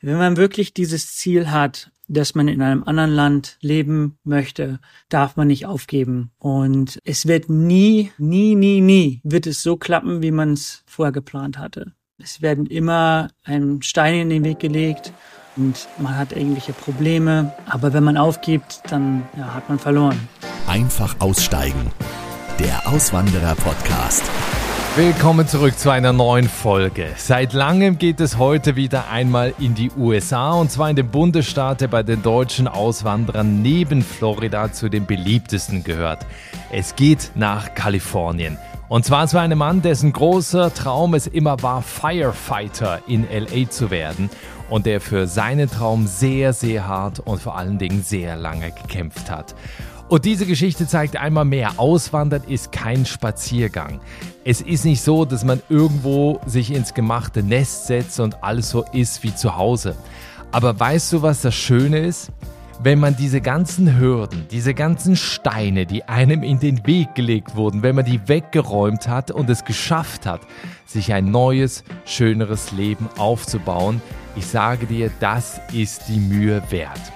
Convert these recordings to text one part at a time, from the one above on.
Wenn man wirklich dieses Ziel hat, dass man in einem anderen Land leben möchte, darf man nicht aufgeben. Und es wird nie, nie, nie, nie wird es so klappen, wie man es vorher geplant hatte. Es werden immer ein Stein in den Weg gelegt und man hat irgendwelche Probleme. Aber wenn man aufgibt, dann ja, hat man verloren. Einfach aussteigen. Der Auswanderer-Podcast. Willkommen zurück zu einer neuen Folge. Seit langem geht es heute wieder einmal in die USA und zwar in den Bundesstaat, der bei den deutschen Auswanderern neben Florida zu den beliebtesten gehört. Es geht nach Kalifornien. Und zwar zu einem Mann, dessen großer Traum es immer war, Firefighter in LA zu werden und der für seinen Traum sehr, sehr hart und vor allen Dingen sehr lange gekämpft hat. Und diese Geschichte zeigt einmal mehr, Auswandern ist kein Spaziergang. Es ist nicht so, dass man irgendwo sich ins gemachte Nest setzt und alles so ist wie zu Hause. Aber weißt du, was das Schöne ist? Wenn man diese ganzen Hürden, diese ganzen Steine, die einem in den Weg gelegt wurden, wenn man die weggeräumt hat und es geschafft hat, sich ein neues, schöneres Leben aufzubauen, ich sage dir, das ist die Mühe wert.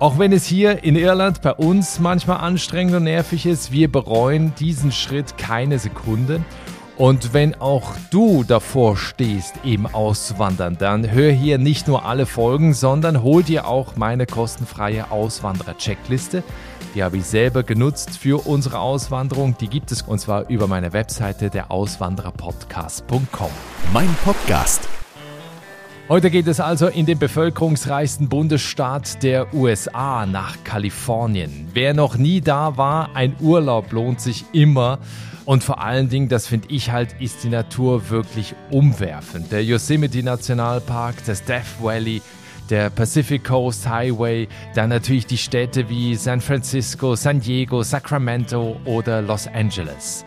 Auch wenn es hier in Irland bei uns manchmal anstrengend und nervig ist, wir bereuen diesen Schritt keine Sekunde. Und wenn auch du davor stehst, eben auszuwandern, dann hör hier nicht nur alle Folgen, sondern hol dir auch meine kostenfreie Auswanderer-Checkliste. Die habe ich selber genutzt für unsere Auswanderung. Die gibt es und zwar über meine Webseite der Auswandererpodcast.com. Mein Podcast Heute geht es also in den bevölkerungsreichsten Bundesstaat der USA nach Kalifornien. Wer noch nie da war, ein Urlaub lohnt sich immer. Und vor allen Dingen, das finde ich halt, ist die Natur wirklich umwerfend. Der Yosemite Nationalpark, das Death Valley, der Pacific Coast Highway, dann natürlich die Städte wie San Francisco, San Diego, Sacramento oder Los Angeles.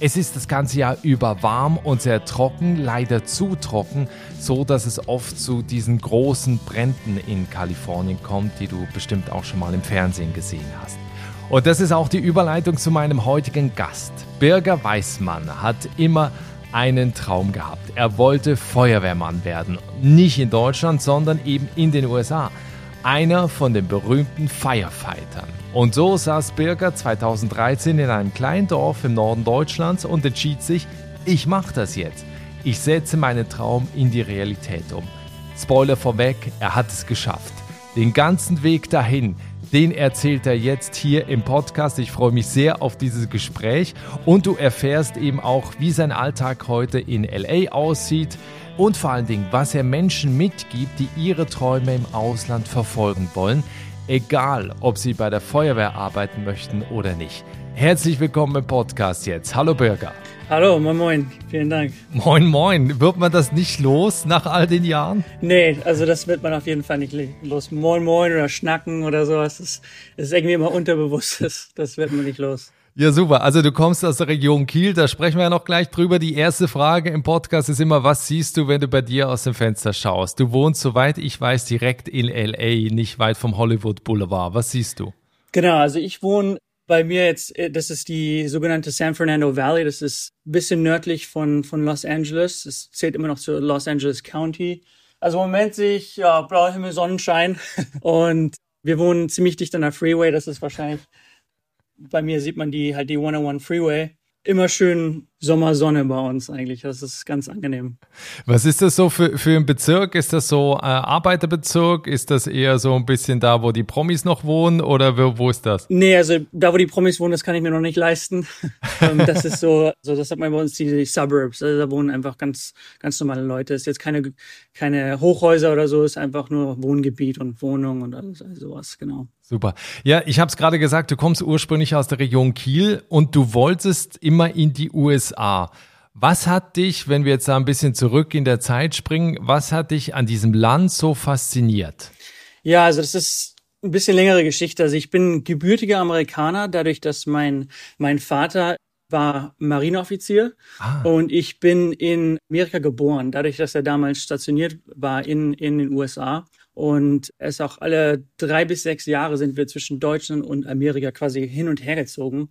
Es ist das ganze Jahr über warm und sehr trocken, leider zu trocken, so dass es oft zu diesen großen Bränden in Kalifornien kommt, die du bestimmt auch schon mal im Fernsehen gesehen hast. Und das ist auch die Überleitung zu meinem heutigen Gast. Birger Weißmann hat immer einen Traum gehabt. Er wollte Feuerwehrmann werden. Nicht in Deutschland, sondern eben in den USA. Einer von den berühmten Firefightern. Und so saß Birger 2013 in einem kleinen Dorf im Norden Deutschlands und entschied sich, ich mache das jetzt. Ich setze meinen Traum in die Realität um. Spoiler vorweg, er hat es geschafft. Den ganzen Weg dahin, den erzählt er jetzt hier im Podcast. Ich freue mich sehr auf dieses Gespräch und du erfährst eben auch, wie sein Alltag heute in LA aussieht und vor allen Dingen, was er Menschen mitgibt, die ihre Träume im Ausland verfolgen wollen egal ob Sie bei der Feuerwehr arbeiten möchten oder nicht. Herzlich willkommen im Podcast jetzt. Hallo Bürger. Hallo, moin moin, vielen Dank. Moin moin, wird man das nicht los nach all den Jahren? Nee, also das wird man auf jeden Fall nicht los. Moin moin oder schnacken oder sowas, das ist irgendwie immer unterbewusst, das, das wird man nicht los. Ja, super. Also du kommst aus der Region Kiel, da sprechen wir ja noch gleich drüber. Die erste Frage im Podcast ist immer, was siehst du, wenn du bei dir aus dem Fenster schaust? Du wohnst, soweit ich weiß, direkt in LA, nicht weit vom Hollywood Boulevard. Was siehst du? Genau, also ich wohne bei mir jetzt, äh, das ist die sogenannte San Fernando Valley. Das ist ein bisschen nördlich von, von Los Angeles. Es zählt immer noch zu Los Angeles County. Also im Moment sehe ich ja, blauer Himmel, Sonnenschein und wir wohnen ziemlich dicht an der Freeway. Das ist wahrscheinlich bei mir sieht man die halt die 101 Freeway. Immer schön Sommersonne bei uns eigentlich. Das ist ganz angenehm. Was ist das so für, für ein Bezirk? Ist das so äh, Arbeiterbezirk? Ist das eher so ein bisschen da, wo die Promis noch wohnen oder wo, wo ist das? Nee, also da, wo die Promis wohnen, das kann ich mir noch nicht leisten. Ähm, das ist so, also das hat man bei uns die, die Suburbs. Also da wohnen einfach ganz, ganz normale Leute. Ist jetzt keine, keine Hochhäuser oder so, ist einfach nur Wohngebiet und Wohnung und alles, also sowas, genau. Super. Ja, ich habe es gerade gesagt, du kommst ursprünglich aus der Region Kiel und du wolltest immer in die USA. Was hat dich, wenn wir jetzt da ein bisschen zurück in der Zeit springen, was hat dich an diesem Land so fasziniert? Ja, also das ist ein bisschen längere Geschichte. Also ich bin gebürtiger Amerikaner, dadurch, dass mein, mein Vater war Marineoffizier ah. und ich bin in Amerika geboren, dadurch, dass er damals stationiert war in, in den USA. Und es auch alle drei bis sechs Jahre sind wir zwischen Deutschland und Amerika quasi hin und her gezogen.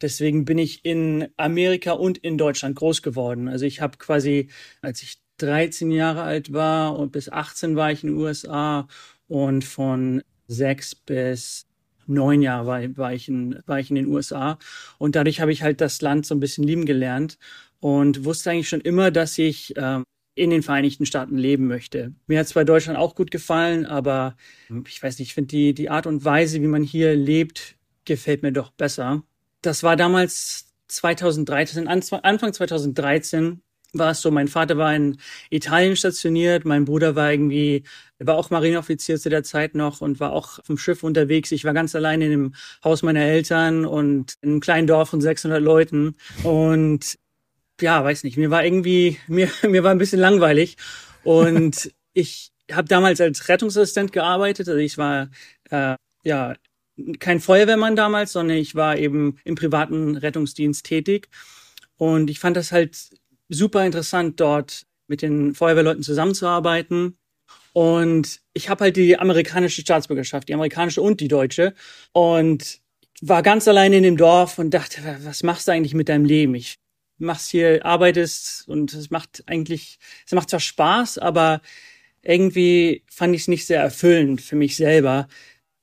Deswegen bin ich in Amerika und in Deutschland groß geworden. Also ich habe quasi, als ich 13 Jahre alt war und bis 18 war ich in den USA und von sechs bis neun Jahre war, war, ich in, war ich in den USA. Und dadurch habe ich halt das Land so ein bisschen lieben gelernt und wusste eigentlich schon immer, dass ich ähm, in den Vereinigten Staaten leben möchte. Mir hat zwar Deutschland auch gut gefallen, aber ich weiß nicht, ich finde die, die Art und Weise, wie man hier lebt, gefällt mir doch besser. Das war damals 2013, Anfang 2013 war es so, mein Vater war in Italien stationiert, mein Bruder war irgendwie, er war auch Marineoffizier zu der Zeit noch und war auch vom Schiff unterwegs. Ich war ganz alleine in dem Haus meiner Eltern und in einem kleinen Dorf von 600 Leuten und ja, weiß nicht, mir war irgendwie, mir, mir war ein bisschen langweilig und ich habe damals als Rettungsassistent gearbeitet. Also ich war äh, ja kein Feuerwehrmann damals, sondern ich war eben im privaten Rettungsdienst tätig und ich fand das halt super interessant, dort mit den Feuerwehrleuten zusammenzuarbeiten. Und ich habe halt die amerikanische Staatsbürgerschaft, die amerikanische und die deutsche. Und war ganz alleine in dem Dorf und dachte, was machst du eigentlich mit deinem Leben? Ich machst hier, arbeitest und es macht eigentlich, es macht zwar Spaß, aber irgendwie fand ich es nicht sehr erfüllend für mich selber,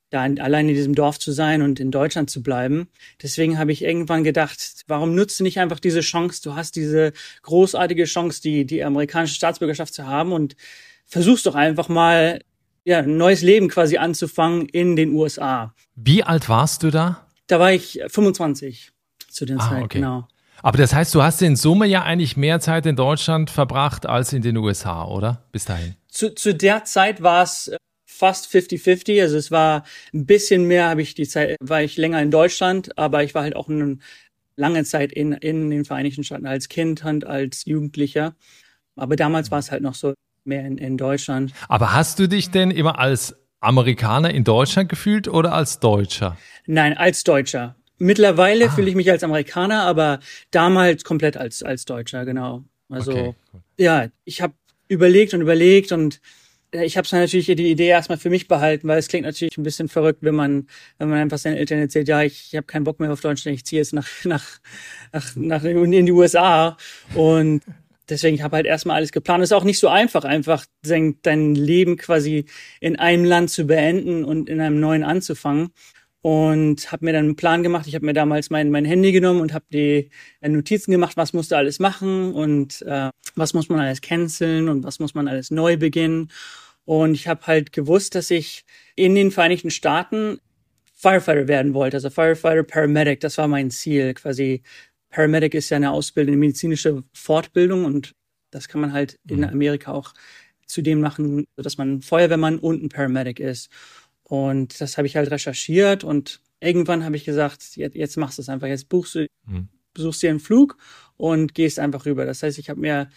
da allein in diesem Dorf zu sein und in Deutschland zu bleiben. Deswegen habe ich irgendwann gedacht, warum nutzt du nicht einfach diese Chance? Du hast diese großartige Chance, die, die amerikanische Staatsbürgerschaft zu haben und versuchst doch einfach mal, ja, ein neues Leben quasi anzufangen in den USA. Wie alt warst du da? Da war ich 25 zu der ah, Zeit, okay. genau. Aber das heißt, du hast in Summe ja eigentlich mehr Zeit in Deutschland verbracht als in den USA, oder? Bis dahin. Zu, zu der Zeit war es äh, fast 50-50. Also es war ein bisschen mehr, habe ich die Zeit, war ich länger in Deutschland, aber ich war halt auch eine lange Zeit in, in den Vereinigten Staaten als Kind und als Jugendlicher. Aber damals war es halt noch so mehr in, in Deutschland. Aber hast du dich denn immer als Amerikaner in Deutschland gefühlt oder als Deutscher? Nein, als Deutscher. Mittlerweile ah. fühle ich mich als Amerikaner, aber damals komplett als, als Deutscher, genau. Also okay, ja, ich habe überlegt und überlegt und äh, ich habe natürlich die Idee erstmal für mich behalten, weil es klingt natürlich ein bisschen verrückt, wenn man, wenn man einfach seinen Eltern erzählt, ja, ich, ich habe keinen Bock mehr auf Deutschland, ich ziehe jetzt nach, nach, nach, nach in die USA. Und deswegen ich habe halt erstmal alles geplant. Es ist auch nicht so einfach, einfach dein Leben quasi in einem Land zu beenden und in einem neuen anzufangen und habe mir dann einen Plan gemacht. Ich habe mir damals mein, mein Handy genommen und habe die äh, Notizen gemacht, was musst du alles machen und äh, was muss man alles canceln und was muss man alles neu beginnen. Und ich habe halt gewusst, dass ich in den Vereinigten Staaten Firefighter werden wollte, also Firefighter Paramedic, das war mein Ziel. Quasi Paramedic ist ja eine Ausbildung, eine medizinische Fortbildung und das kann man halt in mhm. Amerika auch zudem machen, dass man Feuerwehrmann und ein Paramedic ist. Und das habe ich halt recherchiert und irgendwann habe ich gesagt, jetzt, jetzt machst du es einfach. Jetzt buchst du, mhm. besuchst dir einen Flug und gehst einfach rüber. Das heißt, ich habe mir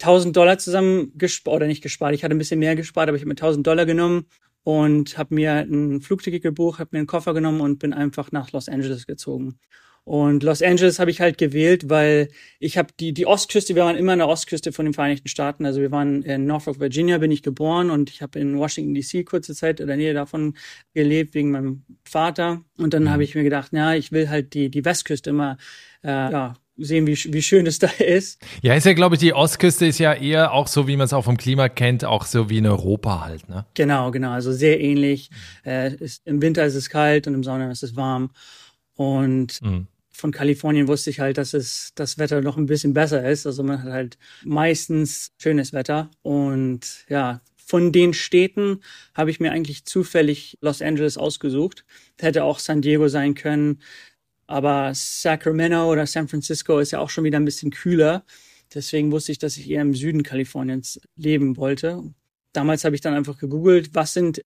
1000 Dollar zusammen gespart, oder nicht gespart, ich hatte ein bisschen mehr gespart, aber ich habe mir 1000 Dollar genommen und habe mir ein Flugticket gebucht, habe mir einen Koffer genommen und bin einfach nach Los Angeles gezogen. Und Los Angeles habe ich halt gewählt, weil ich habe die, die Ostküste, wir waren immer an der Ostküste von den Vereinigten Staaten. Also wir waren in Norfolk, Virginia, bin ich geboren und ich habe in Washington DC kurze Zeit in der Nähe davon gelebt, wegen meinem Vater. Und dann mhm. habe ich mir gedacht, ja, ich will halt die, die Westküste immer äh, ja, sehen, wie, wie schön es da ist. Ja, ist ja, glaube ich, die Ostküste ist ja eher auch so, wie man es auch vom Klima kennt, auch so wie in Europa halt, ne? Genau, genau. Also sehr ähnlich. Äh, ist, Im Winter ist es kalt und im Sommer ist es warm. Und mhm von Kalifornien wusste ich halt, dass es das Wetter noch ein bisschen besser ist. Also man hat halt meistens schönes Wetter. Und ja, von den Städten habe ich mir eigentlich zufällig Los Angeles ausgesucht. Hätte auch San Diego sein können. Aber Sacramento oder San Francisco ist ja auch schon wieder ein bisschen kühler. Deswegen wusste ich, dass ich eher im Süden Kaliforniens leben wollte. Damals habe ich dann einfach gegoogelt, was sind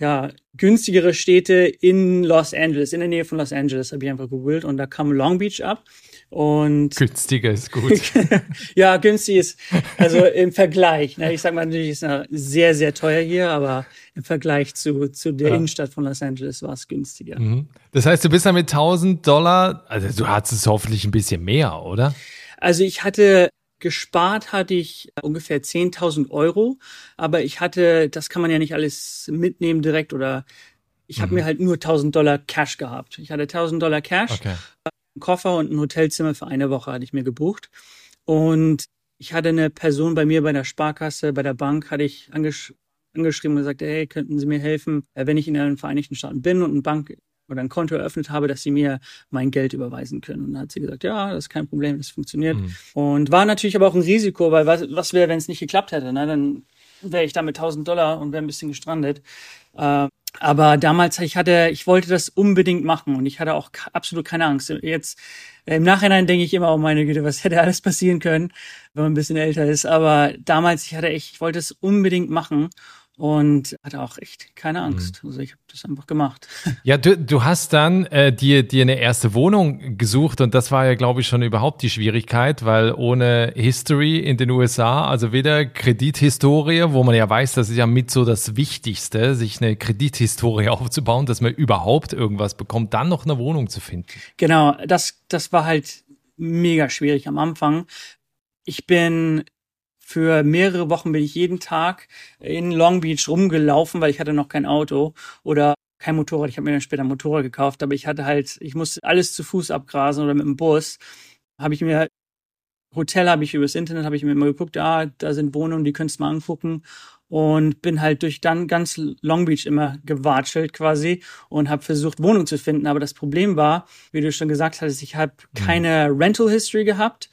ja, günstigere Städte in Los Angeles, in der Nähe von Los Angeles, habe ich einfach gegoogelt und da kam Long Beach ab. Und günstiger ist gut. ja, günstig ist, also im Vergleich. Ne, ich sag mal natürlich ist es sehr, sehr teuer hier, aber im Vergleich zu, zu der ja. Innenstadt von Los Angeles war es günstiger. Mhm. Das heißt, du bist da mit 1000 Dollar, also du hattest es hoffentlich ein bisschen mehr, oder? Also ich hatte Gespart hatte ich ungefähr 10.000 Euro, aber ich hatte, das kann man ja nicht alles mitnehmen direkt oder ich mhm. habe mir halt nur 1.000 Dollar Cash gehabt. Ich hatte 1.000 Dollar Cash, okay. einen Koffer und ein Hotelzimmer für eine Woche hatte ich mir gebucht und ich hatte eine Person bei mir bei der Sparkasse, bei der Bank, hatte ich angesch angeschrieben und gesagt, hey, könnten Sie mir helfen, äh, wenn ich in den Vereinigten Staaten bin und eine Bank oder ein Konto eröffnet habe, dass sie mir mein Geld überweisen können. Und dann hat sie gesagt, ja, das ist kein Problem, das funktioniert. Mhm. Und war natürlich aber auch ein Risiko, weil was, was wäre, wenn es nicht geklappt hätte? Ne? Dann wäre ich da mit 1000 Dollar und wäre ein bisschen gestrandet. Äh, aber damals, ich hatte, ich wollte das unbedingt machen und ich hatte auch absolut keine Angst. Jetzt im Nachhinein denke ich immer, oh meine Güte, was hätte alles passieren können, wenn man ein bisschen älter ist. Aber damals, ich hatte echt, ich wollte es unbedingt machen und hatte auch echt keine Angst. Mhm. Also ich habe das einfach gemacht. Ja, du, du hast dann äh, dir, dir eine erste Wohnung gesucht und das war ja, glaube ich, schon überhaupt die Schwierigkeit, weil ohne History in den USA, also weder Kredithistorie, wo man ja weiß, das ist ja mit so das Wichtigste, sich eine Kredithistorie aufzubauen, dass man überhaupt irgendwas bekommt, dann noch eine Wohnung zu finden. Genau, das, das war halt mega schwierig am Anfang. Ich bin für mehrere Wochen bin ich jeden Tag in Long Beach rumgelaufen, weil ich hatte noch kein Auto oder kein Motorrad. Ich habe mir dann später ein Motorrad gekauft, aber ich hatte halt, ich musste alles zu Fuß abgrasen oder mit dem Bus. Habe ich mir Hotel habe ich übers Internet habe ich mir mal geguckt, ah, da sind Wohnungen, die könntest du mal angucken und bin halt durch dann ganz Long Beach immer gewatschelt quasi und habe versucht Wohnung zu finden, aber das Problem war, wie du schon gesagt hast, ich habe mhm. keine Rental History gehabt,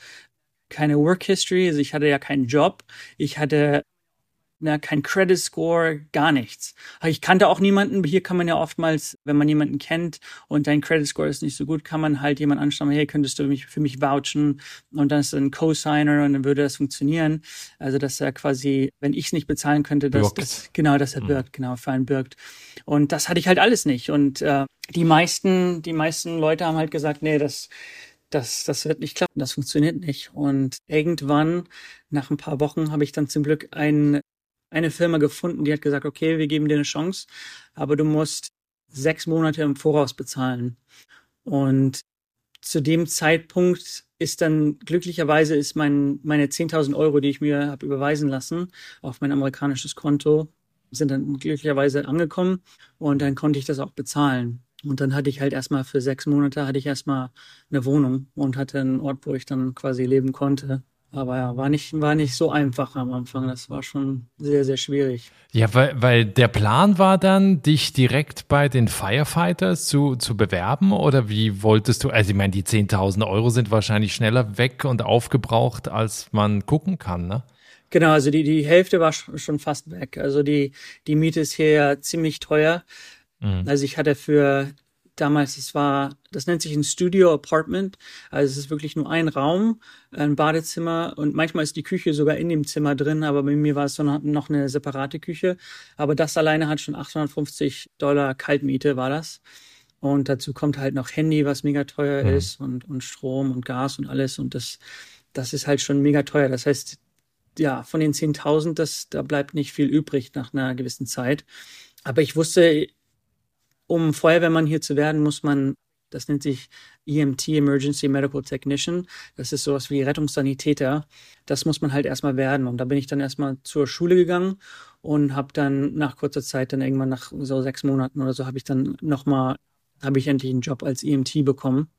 keine Work History, also ich hatte ja keinen Job, ich hatte na, kein Credit Score, gar nichts. Ich kannte auch niemanden. Hier kann man ja oftmals, wenn man jemanden kennt und dein Credit Score ist nicht so gut, kann man halt jemanden anschreiben, hey, könntest du mich, für mich vouchen? Und dann ist ein Co-Signer und dann würde das funktionieren. Also, dass er quasi, wenn ich es nicht bezahlen könnte, dass das, genau, dass er mhm. birgt, genau, für einen birgt. Und das hatte ich halt alles nicht. Und äh, die meisten, die meisten Leute haben halt gesagt, nee, das, das, das wird nicht klappen, das funktioniert nicht. Und irgendwann, nach ein paar Wochen, habe ich dann zum Glück ein, eine Firma gefunden, die hat gesagt, okay, wir geben dir eine Chance, aber du musst sechs Monate im Voraus bezahlen. Und zu dem Zeitpunkt ist dann glücklicherweise ist mein, meine 10.000 Euro, die ich mir habe überweisen lassen, auf mein amerikanisches Konto, sind dann glücklicherweise angekommen und dann konnte ich das auch bezahlen. Und dann hatte ich halt erstmal für sechs Monate hatte ich erstmal eine Wohnung und hatte einen Ort, wo ich dann quasi leben konnte. Aber ja, war nicht, war nicht so einfach am Anfang. Das war schon sehr, sehr schwierig. Ja, weil, weil der Plan war dann, dich direkt bei den Firefighters zu, zu bewerben oder wie wolltest du, also ich meine, die 10.000 Euro sind wahrscheinlich schneller weg und aufgebraucht, als man gucken kann, ne? Genau, also die, die Hälfte war schon fast weg. Also die, die Miete ist hier ja ziemlich teuer. Mhm. Also ich hatte für damals, es war, das nennt sich ein Studio Apartment. Also es ist wirklich nur ein Raum, ein Badezimmer und manchmal ist die Küche sogar in dem Zimmer drin, aber bei mir war es noch eine separate Küche. Aber das alleine hat schon 850 Dollar Kaltmiete, war das. Und dazu kommt halt noch Handy, was mega teuer mhm. ist und, und Strom und Gas und alles. Und das, das ist halt schon mega teuer. Das heißt, ja, von den 10.000, das, da bleibt nicht viel übrig nach einer gewissen Zeit. Aber ich wusste, um Feuerwehrmann hier zu werden, muss man, das nennt sich EMT, Emergency Medical Technician. Das ist sowas wie Rettungssanitäter. Das muss man halt erstmal werden. Und da bin ich dann erstmal zur Schule gegangen und habe dann nach kurzer Zeit, dann irgendwann nach so sechs Monaten oder so, habe ich dann nochmal, habe ich endlich einen Job als EMT bekommen.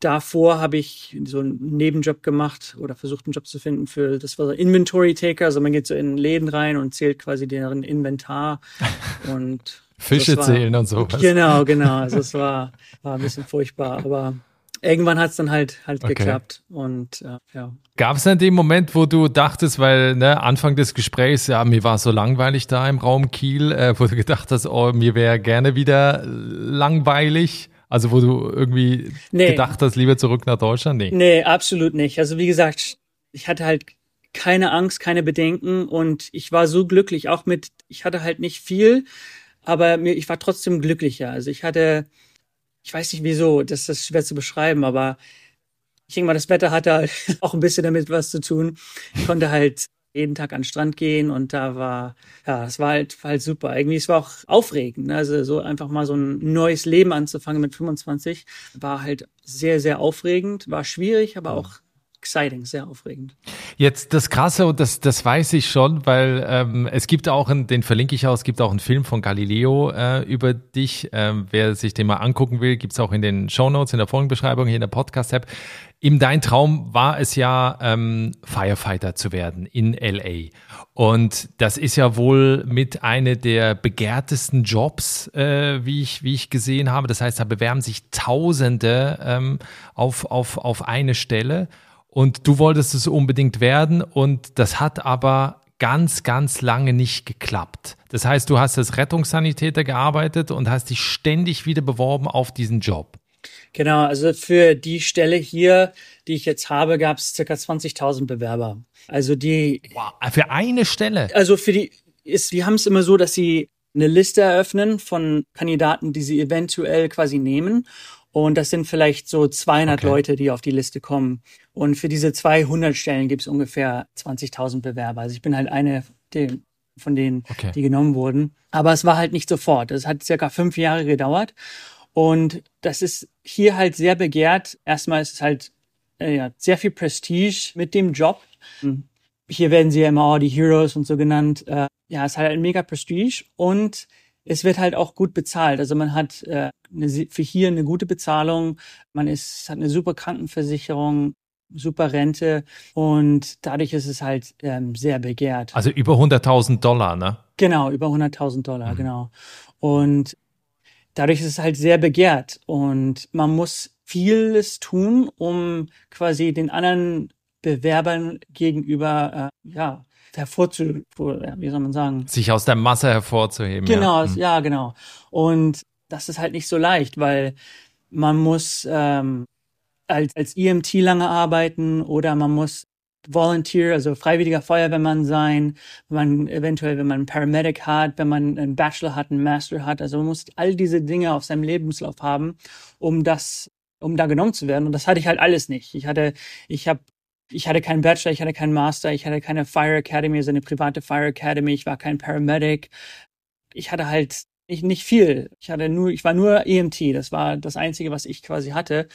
Davor habe ich so einen Nebenjob gemacht oder versucht, einen Job zu finden für, das war so Inventory Taker. Also man geht so in Läden rein und zählt quasi deren Inventar und Fische war, zählen und sowas. Genau, genau. Also es war, war ein bisschen furchtbar, aber irgendwann hat es dann halt halt okay. geklappt und äh, ja. Gab es denn den Moment, wo du dachtest, weil ne, Anfang des Gesprächs, ja, mir war so langweilig da im Raum Kiel, äh, wo du gedacht hast, oh, mir wäre gerne wieder langweilig? Also wo du irgendwie nee. gedacht hast, lieber zurück nach Deutschland? Nee. Nee, absolut nicht. Also wie gesagt, ich hatte halt keine Angst, keine Bedenken und ich war so glücklich, auch mit, ich hatte halt nicht viel, aber mir, ich war trotzdem glücklicher. Also ich hatte, ich weiß nicht wieso, das ist schwer zu beschreiben, aber ich denke mal, das Wetter hatte halt auch ein bisschen damit was zu tun. Ich konnte halt jeden Tag an den Strand gehen und da war, ja, es war halt, war halt super. Irgendwie, es war auch aufregend. Ne? Also so einfach mal so ein neues Leben anzufangen mit 25 war halt sehr, sehr aufregend, war schwierig, aber auch exciting, sehr aufregend. Jetzt das Krasse, und das, das weiß ich schon, weil ähm, es gibt auch, einen, den verlinke ich auch, es gibt auch einen Film von Galileo äh, über dich. Ähm, wer sich den mal angucken will, gibt's auch in den Show Notes, in der Folgenbeschreibung, hier in der Podcast-App. Im Dein Traum war es ja, ähm, Firefighter zu werden in LA. Und das ist ja wohl mit einer der begehrtesten Jobs, äh, wie, ich, wie ich gesehen habe. Das heißt, da bewerben sich Tausende ähm, auf, auf, auf eine Stelle. Und du wolltest es unbedingt werden und das hat aber ganz, ganz lange nicht geklappt. Das heißt, du hast als Rettungssanitäter gearbeitet und hast dich ständig wieder beworben auf diesen Job. Genau, also für die Stelle hier, die ich jetzt habe, gab es circa 20.000 Bewerber. Also die. Wow, für eine Stelle. Also für die ist, die haben es immer so, dass sie eine Liste eröffnen von Kandidaten, die sie eventuell quasi nehmen. Und das sind vielleicht so 200 okay. Leute, die auf die Liste kommen. Und für diese 200 Stellen gibt es ungefähr 20.000 Bewerber. Also ich bin halt eine von denen, okay. die genommen wurden. Aber es war halt nicht sofort. Es hat circa fünf Jahre gedauert. Und das ist hier halt sehr begehrt. Erstmal ist es halt äh, ja, sehr viel Prestige mit dem Job. Mhm. Hier werden sie ja immer oh, die Heroes und so genannt. Äh, ja, es hat halt ein mega Prestige und es wird halt auch gut bezahlt. Also man hat äh, eine, für hier eine gute Bezahlung, man ist, hat eine super Krankenversicherung, super Rente und dadurch ist es halt ähm, sehr begehrt. Also über 100.000 Dollar, ne? Genau, über 100.000 Dollar, mhm. genau. Und dadurch ist es halt sehr begehrt und man muss vieles tun, um quasi den anderen Bewerbern gegenüber äh, ja hervorzu, wie soll man sagen, sich aus der Masse hervorzuheben. Genau, ja, mhm. ja genau. Und das ist halt nicht so leicht, weil man muss ähm, als, als EMT lange arbeiten oder man muss Volunteer, also freiwilliger Feuerwehrmann sein, wenn man eventuell, wenn man einen Paramedic hat, wenn man einen Bachelor hat, einen Master hat. Also man muss all diese Dinge auf seinem Lebenslauf haben, um das, um da genommen zu werden. Und das hatte ich halt alles nicht. Ich hatte, ich habe ich hatte keinen Bachelor, ich hatte keinen Master, ich hatte keine Fire Academy, also eine private Fire Academy, ich war kein Paramedic. Ich hatte halt nicht, nicht viel. Ich hatte nur, ich war nur EMT. Das war das Einzige, was ich quasi hatte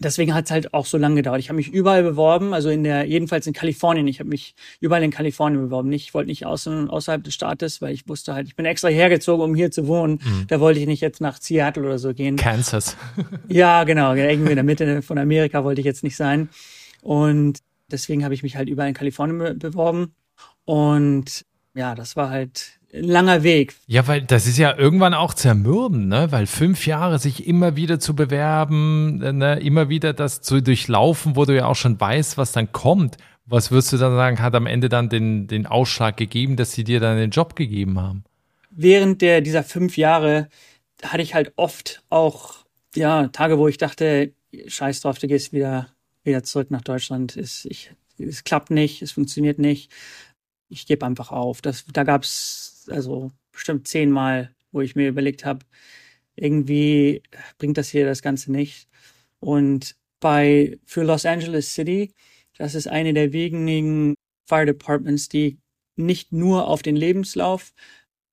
deswegen hat es halt auch so lange gedauert. Ich habe mich überall beworben, also in der, jedenfalls in Kalifornien. Ich habe mich überall in Kalifornien beworben. Nicht, ich wollte nicht außen, außerhalb des Staates, weil ich wusste halt, ich bin extra hergezogen, um hier zu wohnen. Mhm. Da wollte ich nicht jetzt nach Seattle oder so gehen. Kansas. ja, genau. Irgendwie in der Mitte von Amerika wollte ich jetzt nicht sein. Und deswegen habe ich mich halt überall in Kalifornien beworben. Und ja, das war halt ein langer Weg. Ja, weil das ist ja irgendwann auch zermürbend, ne? Weil fünf Jahre sich immer wieder zu bewerben, ne? immer wieder das zu durchlaufen, wo du ja auch schon weißt, was dann kommt. Was würdest du dann sagen, hat am Ende dann den, den Ausschlag gegeben, dass sie dir dann den Job gegeben haben? Während der, dieser fünf Jahre hatte ich halt oft auch, ja, Tage, wo ich dachte, scheiß drauf, du gehst wieder, wieder zurück nach Deutschland. Es, ich, es klappt nicht, es funktioniert nicht. Ich gebe einfach auf. Das, da gab's also bestimmt zehnmal, wo ich mir überlegt habe, irgendwie bringt das hier das Ganze nicht. Und bei für Los Angeles City, das ist eine der wenigen Fire Departments, die nicht nur auf den Lebenslauf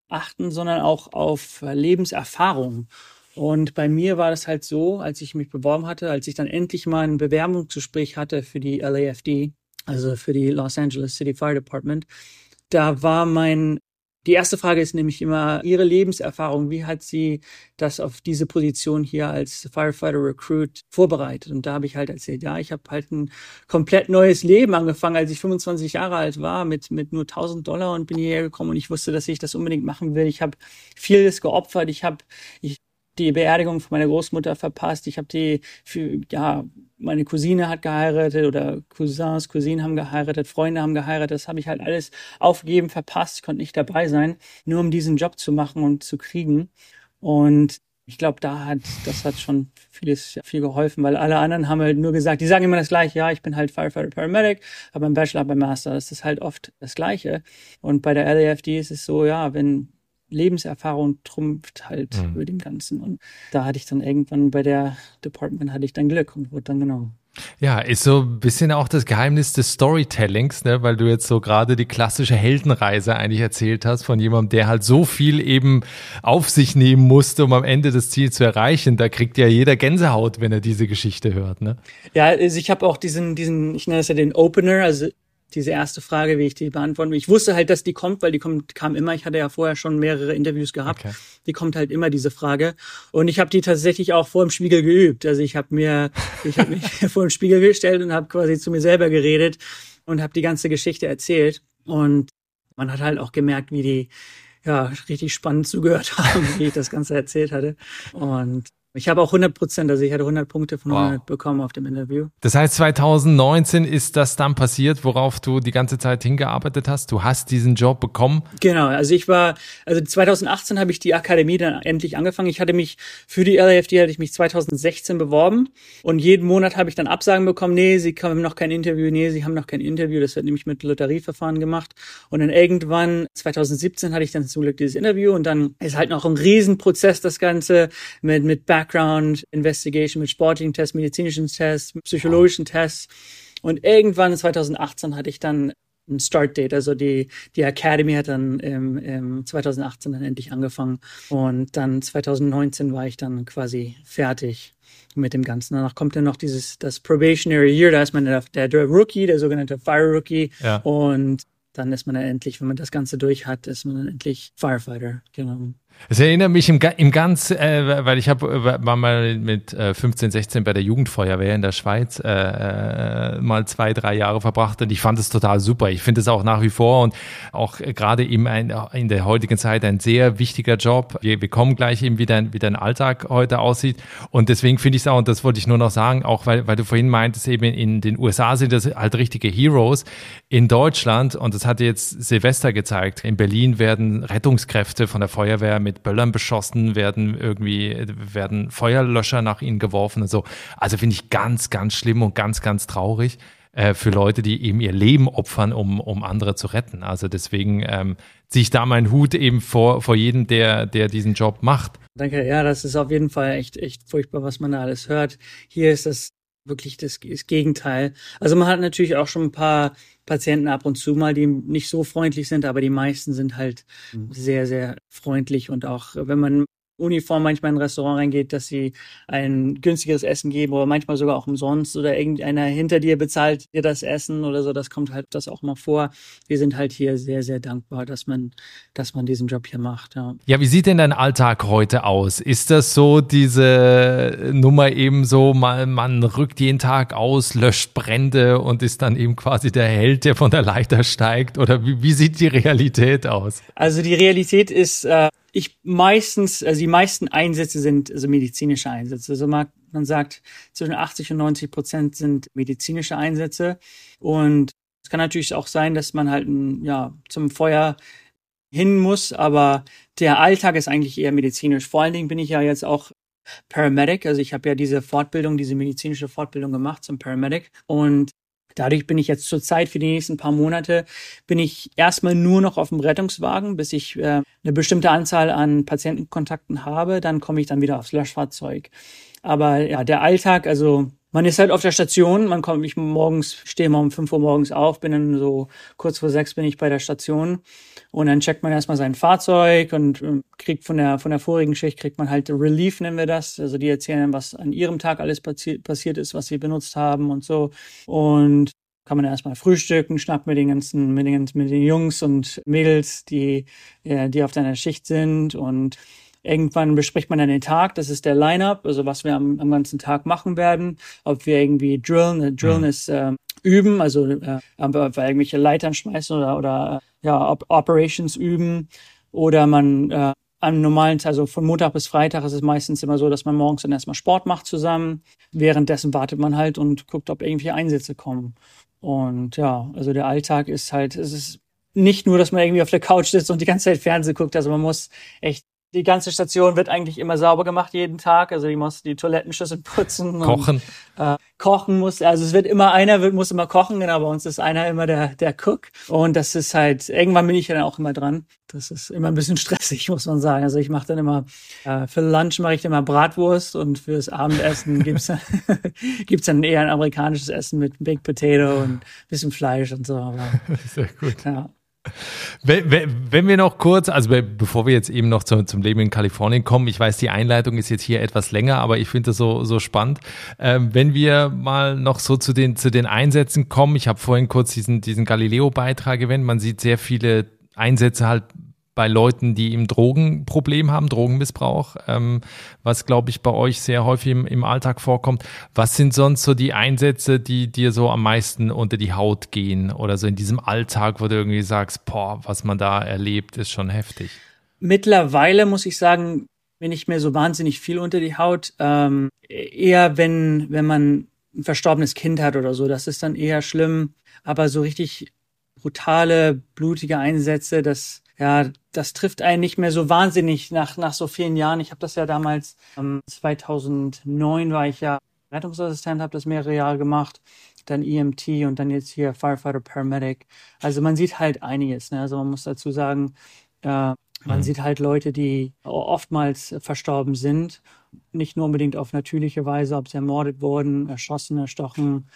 achten, sondern auch auf Lebenserfahrung. Und bei mir war das halt so, als ich mich beworben hatte, als ich dann endlich mal ein Bewerbungsgespräch hatte für die LAFD, also für die Los Angeles City Fire Department, da war mein die erste Frage ist nämlich immer Ihre Lebenserfahrung. Wie hat sie das auf diese Position hier als Firefighter Recruit vorbereitet? Und da habe ich halt erzählt, ja, ich habe halt ein komplett neues Leben angefangen, als ich 25 Jahre alt war, mit, mit nur 1000 Dollar und bin hierher gekommen und ich wusste, dass ich das unbedingt machen will. Ich habe vieles geopfert. Ich habe ich die Beerdigung von meiner Großmutter verpasst. Ich habe die für, ja, meine Cousine hat geheiratet oder Cousins, Cousinen haben geheiratet, Freunde haben geheiratet. Das habe ich halt alles aufgegeben, verpasst, konnte nicht dabei sein, nur um diesen Job zu machen und zu kriegen. Und ich glaube, da hat, das hat schon vieles, viel geholfen, weil alle anderen haben halt nur gesagt, die sagen immer das Gleiche, ja, ich bin halt Firefighter Paramedic, aber im Bachelor, beim Master, das ist halt oft das Gleiche. Und bei der LAFD ist es so, ja, wenn Lebenserfahrung trumpft halt mhm. über dem Ganzen. Und da hatte ich dann irgendwann bei der Department hatte ich dann Glück und wurde dann genommen. Ja, ist so ein bisschen auch das Geheimnis des Storytellings, ne? weil du jetzt so gerade die klassische Heldenreise eigentlich erzählt hast von jemandem, der halt so viel eben auf sich nehmen musste, um am Ende das Ziel zu erreichen. Da kriegt ja jeder Gänsehaut, wenn er diese Geschichte hört. Ne? Ja, also ich habe auch diesen, diesen, ich nenne das ja den Opener, also diese erste Frage, wie ich die beantworten will. Ich wusste halt, dass die kommt, weil die kommt, kam immer. Ich hatte ja vorher schon mehrere Interviews gehabt. Okay. Die kommt halt immer, diese Frage. Und ich habe die tatsächlich auch vor dem Spiegel geübt. Also ich habe mir, ich habe mich vor dem Spiegel gestellt und habe quasi zu mir selber geredet und habe die ganze Geschichte erzählt. Und man hat halt auch gemerkt, wie die ja richtig spannend zugehört haben, wie ich das Ganze erzählt hatte. Und ich habe auch 100 Prozent, also ich hatte 100 Punkte von 100 wow. bekommen auf dem Interview. Das heißt, 2019 ist das dann passiert, worauf du die ganze Zeit hingearbeitet hast? Du hast diesen Job bekommen? Genau, also ich war, also 2018 habe ich die Akademie dann endlich angefangen. Ich hatte mich für die LAFD hatte ich mich 2016 beworben und jeden Monat habe ich dann Absagen bekommen. Nee, sie haben noch kein Interview. Nee, sie haben noch kein Interview. Das wird nämlich mit Lotterieverfahren gemacht. Und dann irgendwann 2017 hatte ich dann zum Glück dieses Interview und dann ist halt noch ein Riesenprozess das Ganze mit mit Back Background Investigation mit sportlichen Tests, medizinischen Tests, psychologischen Tests. Und irgendwann 2018 hatte ich dann ein Start Date. Also die, die Academy hat dann im, im 2018 dann endlich angefangen. Und dann 2019 war ich dann quasi fertig mit dem Ganzen. Danach kommt dann noch dieses, das Probationary Year, da ist man der, der Rookie, der sogenannte Fire Rookie. Ja. Und dann ist man dann endlich, wenn man das Ganze durch hat, ist man dann endlich Firefighter. Genau. Es erinnert mich im, im ganz, äh, weil ich hab, war mal mit äh, 15, 16 bei der Jugendfeuerwehr in der Schweiz äh, äh, mal zwei, drei Jahre verbracht und ich fand es total super. Ich finde es auch nach wie vor und auch gerade eben in der heutigen Zeit ein sehr wichtiger Job. Wir, wir kommen gleich eben, wie dein, wie dein Alltag heute aussieht und deswegen finde ich es auch, und das wollte ich nur noch sagen, auch weil, weil du vorhin meintest, eben in den USA sind das halt richtige Heroes. In Deutschland, und das hat jetzt Silvester gezeigt, in Berlin werden Rettungskräfte von der Feuerwehr mit Böllern beschossen, werden irgendwie, werden Feuerlöscher nach ihnen geworfen und so. Also finde ich ganz, ganz schlimm und ganz, ganz traurig äh, für Leute, die eben ihr Leben opfern, um, um andere zu retten. Also deswegen ähm, ziehe ich da meinen Hut eben vor, vor jedem, der, der diesen Job macht. Danke, ja, das ist auf jeden Fall echt, echt furchtbar, was man da alles hört. Hier ist das wirklich das, das Gegenteil. Also man hat natürlich auch schon ein paar Patienten ab und zu mal, die nicht so freundlich sind, aber die meisten sind halt mhm. sehr, sehr freundlich und auch wenn man Uniform manchmal in ein Restaurant reingeht, dass sie ein günstigeres Essen geben oder manchmal sogar auch umsonst oder irgendeiner hinter dir bezahlt dir das Essen oder so. Das kommt halt das auch mal vor. Wir sind halt hier sehr, sehr dankbar, dass man, dass man diesen Job hier macht. Ja, ja wie sieht denn dein Alltag heute aus? Ist das so diese Nummer eben so, mal, man rückt jeden Tag aus, löscht Brände und ist dann eben quasi der Held, der von der Leiter steigt? Oder wie, wie sieht die Realität aus? Also die Realität ist, äh, ich meistens, also die meisten Einsätze sind also medizinische Einsätze. Also man, sagt, zwischen 80 und 90 Prozent sind medizinische Einsätze. Und es kann natürlich auch sein, dass man halt ja, zum Feuer hin muss, aber der Alltag ist eigentlich eher medizinisch. Vor allen Dingen bin ich ja jetzt auch Paramedic, also ich habe ja diese Fortbildung, diese medizinische Fortbildung gemacht zum Paramedic und Dadurch bin ich jetzt zurzeit für die nächsten paar Monate, bin ich erstmal nur noch auf dem Rettungswagen, bis ich äh, eine bestimmte Anzahl an Patientenkontakten habe. Dann komme ich dann wieder aufs Löschfahrzeug. Aber ja, der Alltag, also man ist halt auf der Station, man kommt, ich morgens, stehe mal um 5 Uhr morgens auf, bin dann so kurz vor sechs bin ich bei der Station und dann checkt man erstmal sein Fahrzeug und äh, kriegt von der, von der vorigen Schicht kriegt man halt Relief, nennen wir das. Also die erzählen, was an ihrem Tag alles passi passiert ist, was sie benutzt haben und so. Und kann man erstmal frühstücken, schnackt mit den ganzen, mit den, mit den Jungs und Mädels, die, ja, die auf deiner Schicht sind und Irgendwann bespricht man dann den Tag, das ist der Line-Up, also was wir am, am ganzen Tag machen werden, ob wir irgendwie drillen, drillen mhm. ist äh, üben, also äh, irgendwelche Leitern schmeißen oder, oder ja, Op Operations üben oder man äh, am normalen, also von Montag bis Freitag ist es meistens immer so, dass man morgens dann erstmal Sport macht zusammen. Währenddessen wartet man halt und guckt, ob irgendwie Einsätze kommen. Und ja, also der Alltag ist halt, es ist nicht nur, dass man irgendwie auf der Couch sitzt und die ganze Zeit Fernsehen guckt, also man muss echt die ganze Station wird eigentlich immer sauber gemacht jeden Tag. Also die muss die Toilettenschüssel putzen. Kochen. Und, äh, kochen muss. Also es wird immer einer wird, muss immer kochen. Genau, bei uns ist einer immer der der Cook. Und das ist halt irgendwann bin ich dann auch immer dran. Das ist immer ein bisschen stressig, muss man sagen. Also ich mache dann immer äh, für Lunch mache ich dann immer Bratwurst und fürs Abendessen gibt's dann, gibt's dann eher ein amerikanisches Essen mit Big Potato und bisschen Fleisch und so. Aber, Sehr gut. Ja. Wenn, wir noch kurz, also bevor wir jetzt eben noch zum, zum Leben in Kalifornien kommen, ich weiß, die Einleitung ist jetzt hier etwas länger, aber ich finde das so, so spannend. Ähm, wenn wir mal noch so zu den, zu den Einsätzen kommen, ich habe vorhin kurz diesen, diesen Galileo-Beitrag erwähnt, man sieht sehr viele Einsätze halt bei Leuten, die im Drogenproblem haben, Drogenmissbrauch, ähm, was glaube ich bei euch sehr häufig im, im, Alltag vorkommt. Was sind sonst so die Einsätze, die dir so am meisten unter die Haut gehen oder so in diesem Alltag, wo du irgendwie sagst, boah, was man da erlebt, ist schon heftig? Mittlerweile muss ich sagen, mir nicht mehr so wahnsinnig viel unter die Haut. Ähm, eher wenn, wenn man ein verstorbenes Kind hat oder so, das ist dann eher schlimm. Aber so richtig brutale, blutige Einsätze, das ja, das trifft einen nicht mehr so wahnsinnig nach, nach so vielen Jahren. Ich habe das ja damals, ähm, 2009 war ich ja Rettungsassistent, habe das mehrere Jahre gemacht, dann EMT und dann jetzt hier Firefighter Paramedic. Also man sieht halt einiges. Ne? Also man muss dazu sagen, äh, man mhm. sieht halt Leute, die oftmals verstorben sind. Nicht nur unbedingt auf natürliche Weise, ob sie ermordet wurden, erschossen, erstochen,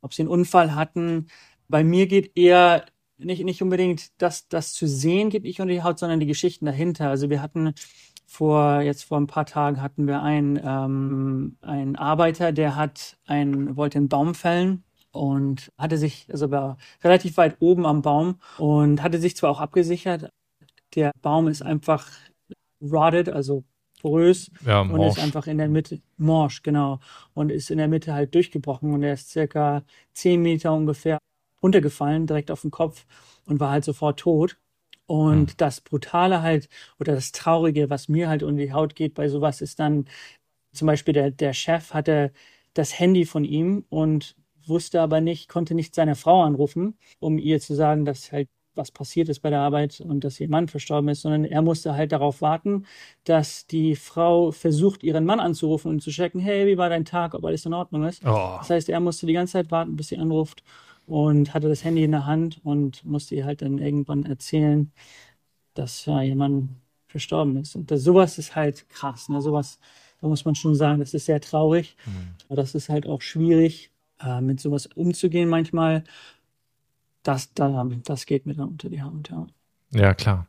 ob sie einen Unfall hatten. Bei mir geht eher nicht, nicht unbedingt das, das zu sehen geht nicht unter die Haut, sondern die Geschichten dahinter. Also wir hatten vor, jetzt vor ein paar Tagen hatten wir einen, ähm, einen Arbeiter, der hat einen, wollte einen Baum fällen und hatte sich, also war relativ weit oben am Baum und hatte sich zwar auch abgesichert, der Baum ist einfach rotted, also porös ja, und ist einfach in der Mitte, morsch, genau, und ist in der Mitte halt durchgebrochen und er ist circa zehn Meter ungefähr runtergefallen, direkt auf den Kopf und war halt sofort tot. Und mhm. das Brutale halt oder das Traurige, was mir halt unter die Haut geht bei sowas, ist dann zum Beispiel der, der Chef hatte das Handy von ihm und wusste aber nicht, konnte nicht seine Frau anrufen, um ihr zu sagen, dass halt was passiert ist bei der Arbeit und dass ihr Mann verstorben ist, sondern er musste halt darauf warten, dass die Frau versucht, ihren Mann anzurufen und zu checken, hey, wie war dein Tag, ob alles in Ordnung ist. Oh. Das heißt, er musste die ganze Zeit warten, bis sie anruft und hatte das Handy in der Hand und musste ihr halt dann irgendwann erzählen, dass ja jemand verstorben ist. Und das, sowas ist halt krass. Ne? Sowas, da muss man schon sagen, das ist sehr traurig. Mhm. Aber das ist halt auch schwierig, äh, mit sowas umzugehen manchmal. Das, da, das geht mir dann unter die Hand, ja. Ja, klar.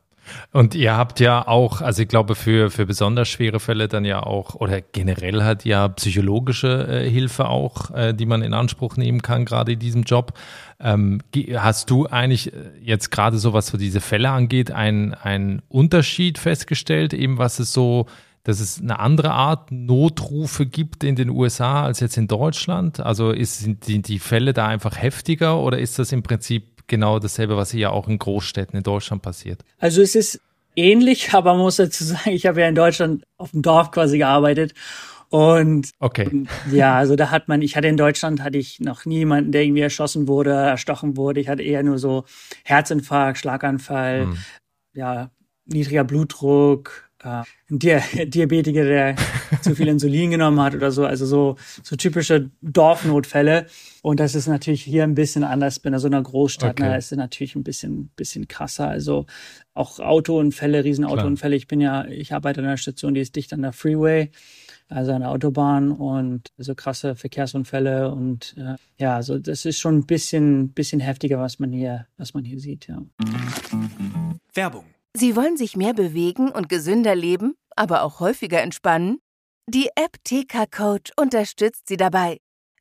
Und ihr habt ja auch, also ich glaube, für, für besonders schwere Fälle dann ja auch, oder generell hat ja psychologische äh, Hilfe auch, äh, die man in Anspruch nehmen kann, gerade in diesem Job. Ähm, hast du eigentlich äh, jetzt gerade so, was so diese Fälle angeht, einen, Unterschied festgestellt, eben was es so, dass es eine andere Art Notrufe gibt in den USA als jetzt in Deutschland? Also ist, sind die, die Fälle da einfach heftiger oder ist das im Prinzip genau dasselbe, was hier auch in Großstädten in Deutschland passiert. Also es ist ähnlich, aber man muss dazu sagen, ich habe ja in Deutschland auf dem Dorf quasi gearbeitet. Und okay. ja, also da hat man, ich hatte in Deutschland hatte ich noch niemanden, der irgendwie erschossen wurde, erstochen wurde. Ich hatte eher nur so Herzinfarkt, Schlaganfall, hm. ja, niedriger Blutdruck, äh, ein Di Diabetiker, der zu viel Insulin genommen hat oder so. Also so, so typische Dorfnotfälle. Und das ist natürlich hier ein bisschen anders. Bei so einer Großstadt, okay. da ist es natürlich ein bisschen, bisschen krasser. Also auch Autounfälle, Riesenautounfälle. Ich bin ja, ich arbeite an einer Station, die ist dicht an der Freeway also an der Autobahn und so krasse Verkehrsunfälle und äh, ja, also das ist schon ein bisschen, bisschen heftiger, was man hier, was man hier sieht, ja. Werbung Sie wollen sich mehr bewegen und gesünder leben, aber auch häufiger entspannen? Die App TK Coach unterstützt Sie dabei.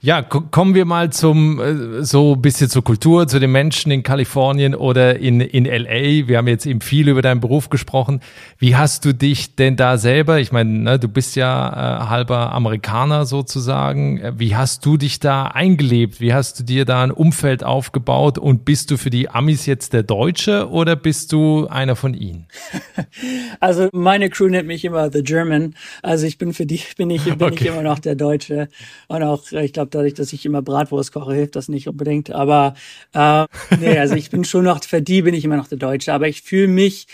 Ja, kommen wir mal zum äh, so ein bisschen zur Kultur, zu den Menschen in Kalifornien oder in, in LA. Wir haben jetzt eben viel über deinen Beruf gesprochen. Wie hast du dich denn da selber, ich meine, ne, du bist ja äh, halber Amerikaner sozusagen, wie hast du dich da eingelebt? Wie hast du dir da ein Umfeld aufgebaut und bist du für die Amis jetzt der Deutsche oder bist du einer von ihnen? Also meine Crew nennt mich immer The German. Also ich bin für die bin ich, bin okay. ich immer noch der Deutsche und auch ich glaube glaube, dadurch, dass ich immer Bratwurst koche, hilft das nicht unbedingt. Aber äh, nee, also ich bin schon noch, für die bin ich immer noch der Deutsche, aber ich fühle mich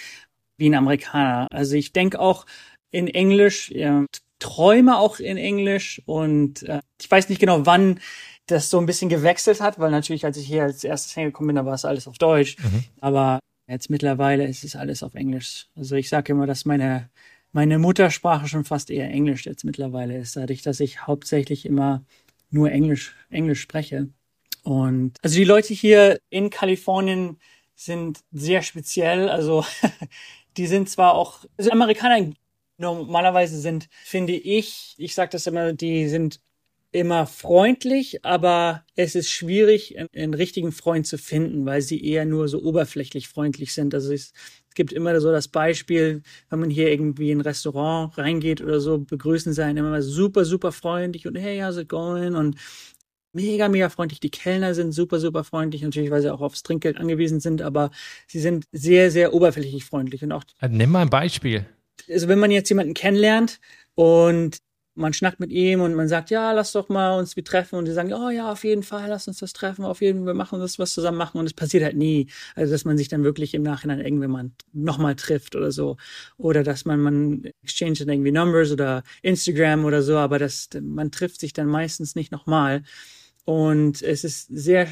wie ein Amerikaner. Also ich denke auch in Englisch, ja, träume auch in Englisch und äh, ich weiß nicht genau, wann das so ein bisschen gewechselt hat, weil natürlich, als ich hier als erstes hingekommen bin, da war es alles auf Deutsch. Mhm. Aber jetzt mittlerweile ist es alles auf Englisch. Also ich sage immer, dass meine meine Muttersprache schon fast eher Englisch jetzt mittlerweile ist, dadurch, dass ich hauptsächlich immer nur Englisch, Englisch spreche. Und also die Leute hier in Kalifornien sind sehr speziell. Also die sind zwar auch, also Amerikaner normalerweise sind, finde ich, ich sage das immer, die sind immer freundlich, aber es ist schwierig, einen, richtigen Freund zu finden, weil sie eher nur so oberflächlich freundlich sind. Also es, es gibt immer so das Beispiel, wenn man hier irgendwie in ein Restaurant reingeht oder so, begrüßen sie einen immer super, super freundlich und hey, how's it going? Und mega, mega freundlich. Die Kellner sind super, super freundlich, natürlich, weil sie auch aufs Trinkgeld angewiesen sind, aber sie sind sehr, sehr oberflächlich freundlich und auch. Nimm mal ein Beispiel. Also wenn man jetzt jemanden kennenlernt und man schnackt mit ihm und man sagt, ja, lass doch mal uns wir treffen und die sagen, oh ja, auf jeden Fall, lass uns das treffen, auf jeden Fall, wir machen das was zusammen machen und es passiert halt nie. Also, dass man sich dann wirklich im Nachhinein irgendwann mal nochmal trifft oder so. Oder dass man, man exchange dann irgendwie Numbers oder Instagram oder so, aber das, man trifft sich dann meistens nicht nochmal. Und es ist sehr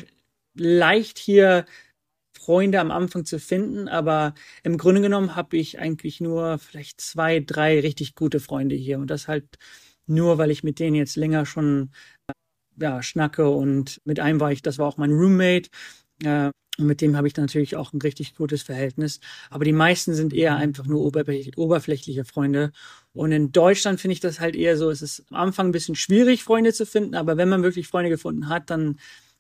leicht hier Freunde am Anfang zu finden, aber im Grunde genommen habe ich eigentlich nur vielleicht zwei, drei richtig gute Freunde hier und das halt nur weil ich mit denen jetzt länger schon ja, schnacke und mit einem war ich, das war auch mein Roommate. Äh, und mit dem habe ich natürlich auch ein richtig gutes Verhältnis. Aber die meisten sind eher einfach nur oberflächliche Freunde. Und in Deutschland finde ich das halt eher so, es ist am Anfang ein bisschen schwierig, Freunde zu finden, aber wenn man wirklich Freunde gefunden hat, dann,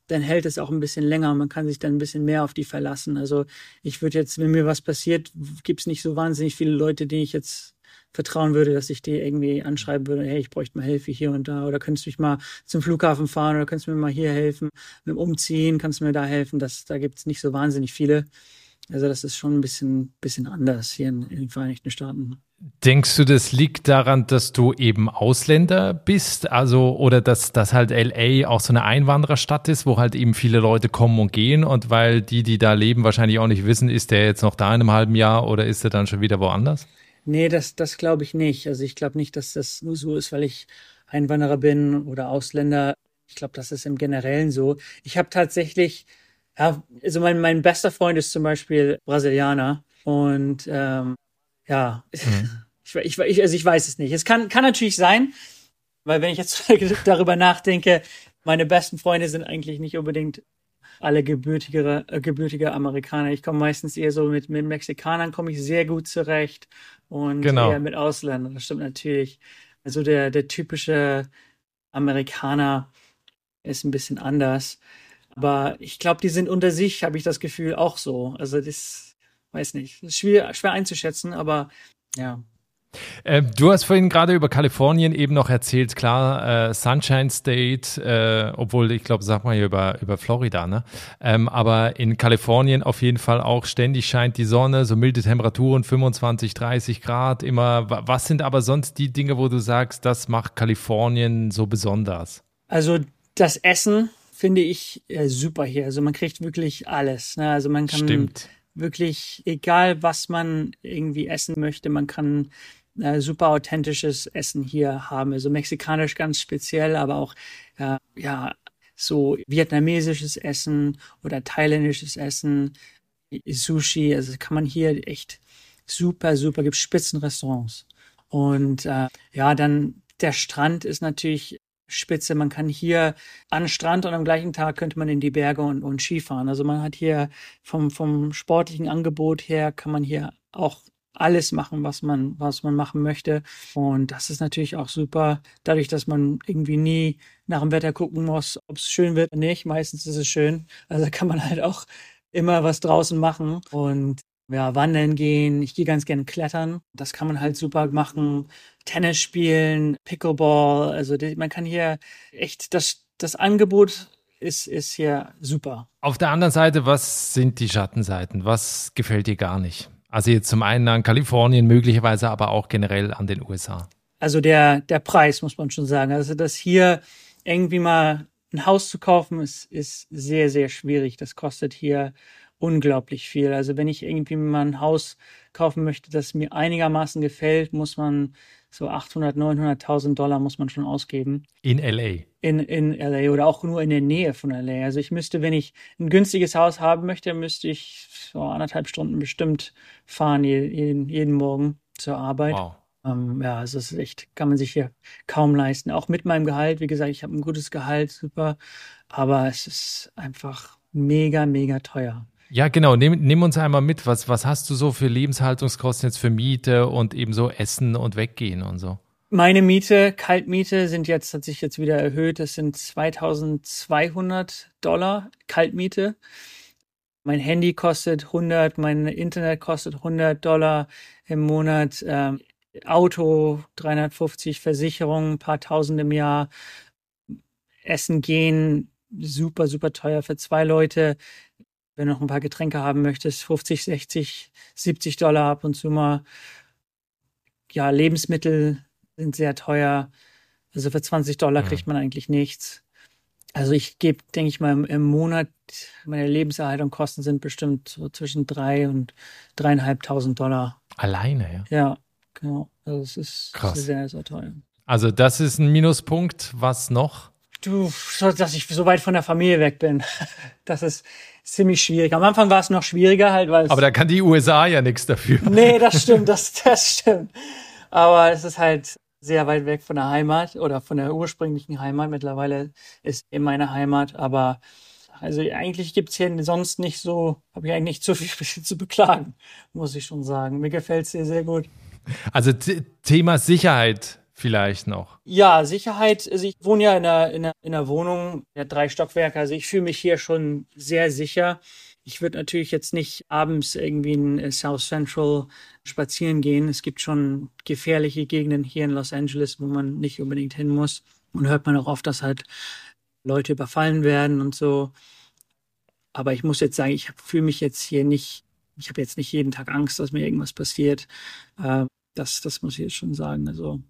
dann hält es auch ein bisschen länger. Man kann sich dann ein bisschen mehr auf die verlassen. Also ich würde jetzt, wenn mir was passiert, gibt es nicht so wahnsinnig viele Leute, denen ich jetzt vertrauen würde, dass ich dir irgendwie anschreiben würde, hey, ich bräuchte mal Hilfe hier und da oder könntest du mich mal zum Flughafen fahren oder könntest du mir mal hier helfen mit dem Umziehen, kannst du mir da helfen, das, da gibt es nicht so wahnsinnig viele. Also das ist schon ein bisschen, bisschen anders hier in, in den Vereinigten Staaten. Denkst du, das liegt daran, dass du eben Ausländer bist? Also, oder dass, dass halt LA auch so eine Einwandererstadt ist, wo halt eben viele Leute kommen und gehen und weil die, die da leben, wahrscheinlich auch nicht wissen, ist der jetzt noch da in einem halben Jahr oder ist er dann schon wieder woanders? Nee, das, das glaube ich nicht. Also ich glaube nicht, dass das nur so ist, weil ich Einwanderer bin oder Ausländer. Ich glaube, das ist im Generellen so. Ich habe tatsächlich, ja, also mein, mein bester Freund ist zum Beispiel Brasilianer und ähm, ja, mhm. ich, ich, ich, also ich weiß es nicht. Es kann, kann natürlich sein, weil wenn ich jetzt darüber nachdenke, meine besten Freunde sind eigentlich nicht unbedingt alle gebürtige, äh, gebürtige Amerikaner. Ich komme meistens eher so mit, mit Mexikanern komme ich sehr gut zurecht und genau. eher mit Ausländern. Das stimmt natürlich. Also der, der typische Amerikaner ist ein bisschen anders. Aber ich glaube, die sind unter sich, habe ich das Gefühl, auch so. Also das weiß nicht. Das ist schwer, schwer einzuschätzen, aber ja. Äh, du hast vorhin gerade über Kalifornien eben noch erzählt, klar, äh, Sunshine State, äh, obwohl ich glaube, sag mal hier über, über Florida, ne? Ähm, aber in Kalifornien auf jeden Fall auch ständig scheint die Sonne, so milde Temperaturen, 25, 30 Grad, immer. Was sind aber sonst die Dinge, wo du sagst, das macht Kalifornien so besonders? Also das Essen finde ich äh, super hier. Also man kriegt wirklich alles. Ne? Also man kann Stimmt. wirklich, egal was man irgendwie essen möchte, man kann äh, super authentisches Essen hier haben. Also mexikanisch ganz speziell, aber auch äh, ja so vietnamesisches Essen oder thailändisches Essen, Sushi. Also kann man hier echt super, super, gibt Spitzenrestaurants. Und äh, ja, dann der Strand ist natürlich spitze. Man kann hier an Strand und am gleichen Tag könnte man in die Berge und, und Skifahren. Also man hat hier vom, vom sportlichen Angebot her kann man hier auch alles machen, was man, was man machen möchte. Und das ist natürlich auch super, dadurch, dass man irgendwie nie nach dem Wetter gucken muss, ob es schön wird oder nicht. Meistens ist es schön. Also kann man halt auch immer was draußen machen und ja, wandern gehen. Ich gehe ganz gerne klettern. Das kann man halt super machen. Tennis spielen, Pickleball. Also man kann hier echt das, das Angebot ist, ist hier super. Auf der anderen Seite, was sind die Schattenseiten? Was gefällt dir gar nicht? Also jetzt zum einen an Kalifornien, möglicherweise aber auch generell an den USA. Also der, der Preis, muss man schon sagen. Also das hier irgendwie mal ein Haus zu kaufen, ist, ist sehr, sehr schwierig. Das kostet hier unglaublich viel. Also wenn ich irgendwie mal ein Haus kaufen möchte, das mir einigermaßen gefällt, muss man so 800, 900.000 Dollar muss man schon ausgeben. In LA. In, in LA oder auch nur in der Nähe von LA. Also ich müsste, wenn ich ein günstiges Haus haben möchte, müsste ich so anderthalb Stunden bestimmt fahren jeden, jeden Morgen zur Arbeit. Wow. Ähm, ja, also es ist echt, kann man sich hier kaum leisten. Auch mit meinem Gehalt, wie gesagt, ich habe ein gutes Gehalt, super, aber es ist einfach mega, mega teuer. Ja, genau. Nimm, nimm uns einmal mit. Was, was hast du so für Lebenshaltungskosten jetzt für Miete und eben so Essen und Weggehen und so? Meine Miete, Kaltmiete sind jetzt, hat sich jetzt wieder erhöht. Das sind 2200 Dollar Kaltmiete. Mein Handy kostet 100, mein Internet kostet 100 Dollar im Monat. Ähm, Auto 350, Versicherung ein paar Tausend im Jahr. Essen gehen super, super teuer für zwei Leute wenn du noch ein paar Getränke haben möchtest, 50, 60, 70 Dollar ab und zu mal. Ja, Lebensmittel sind sehr teuer. Also für 20 Dollar ja. kriegt man eigentlich nichts. Also ich gebe, denke ich mal, im, Monat, meine Lebenserhaltung Kosten sind bestimmt so zwischen drei und dreieinhalbtausend Dollar. Alleine, ja? Ja, genau. Also es ist Krass. sehr, sehr teuer. Also das ist ein Minuspunkt. Was noch? Du, dass ich so weit von der Familie weg bin. Das ist ziemlich schwierig. Am Anfang war es noch schwieriger halt, weil Aber da kann die USA ja nichts dafür. Nee, das stimmt, das, das stimmt. Aber es ist halt sehr weit weg von der Heimat oder von der ursprünglichen Heimat. Mittlerweile ist in meine Heimat, aber also eigentlich gibt's hier sonst nicht so, habe ich eigentlich nicht so viel zu beklagen, muss ich schon sagen. Mir gefällt's sehr, sehr gut. Also Thema Sicherheit vielleicht noch? Ja, Sicherheit. Also ich wohne ja in einer, in einer, in einer Wohnung, ja, drei Stockwerke. Also ich fühle mich hier schon sehr sicher. Ich würde natürlich jetzt nicht abends irgendwie in äh, South Central spazieren gehen. Es gibt schon gefährliche Gegenden hier in Los Angeles, wo man nicht unbedingt hin muss. Und hört man auch oft, dass halt Leute überfallen werden und so. Aber ich muss jetzt sagen, ich fühle mich jetzt hier nicht, ich habe jetzt nicht jeden Tag Angst, dass mir irgendwas passiert. Das, das muss ich jetzt schon sagen. Also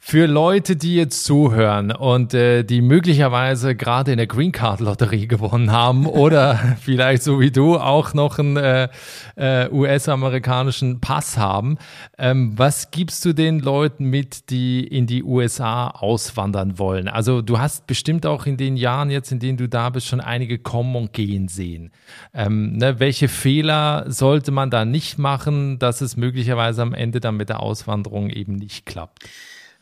für Leute, die jetzt zuhören und äh, die möglicherweise gerade in der Green Card Lotterie gewonnen haben oder vielleicht so wie du auch noch einen äh, äh, US-amerikanischen Pass haben, ähm, was gibst du den Leuten mit, die in die USA auswandern wollen? Also du hast bestimmt auch in den Jahren jetzt, in denen du da bist, schon einige kommen und gehen sehen. Ähm, ne, welche Fehler sollte man da nicht machen, dass es möglicherweise am Ende dann mit der Auswanderung eben nicht klappt?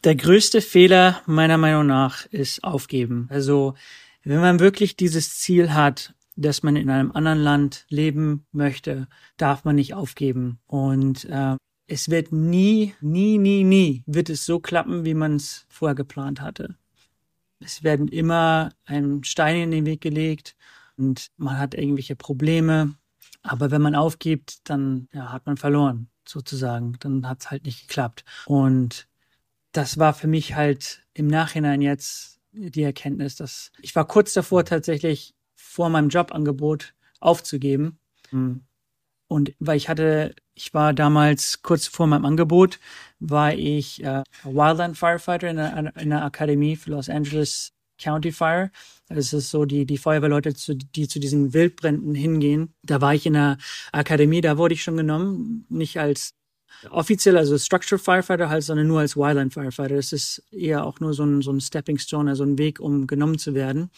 Der größte Fehler meiner Meinung nach ist aufgeben. Also wenn man wirklich dieses Ziel hat, dass man in einem anderen Land leben möchte, darf man nicht aufgeben. Und äh, es wird nie, nie, nie, nie wird es so klappen, wie man es vorher geplant hatte. Es werden immer ein Stein in den Weg gelegt und man hat irgendwelche Probleme. Aber wenn man aufgibt, dann ja, hat man verloren, sozusagen. Dann hat es halt nicht geklappt. Und das war für mich halt im Nachhinein jetzt die Erkenntnis, dass ich war kurz davor tatsächlich vor meinem Jobangebot aufzugeben. Mhm. Und weil ich hatte, ich war damals kurz vor meinem Angebot, war ich äh, Wildland Firefighter in einer, in einer Akademie für Los Angeles County Fire. Das ist so die, die Feuerwehrleute, zu, die zu diesen Wildbränden hingehen. Da war ich in einer Akademie, da wurde ich schon genommen, nicht als offiziell, also Structure Firefighter halt, sondern nur als Wildland Firefighter. Das ist eher auch nur so ein, so ein Stepping Stone, also ein Weg, um genommen zu werden.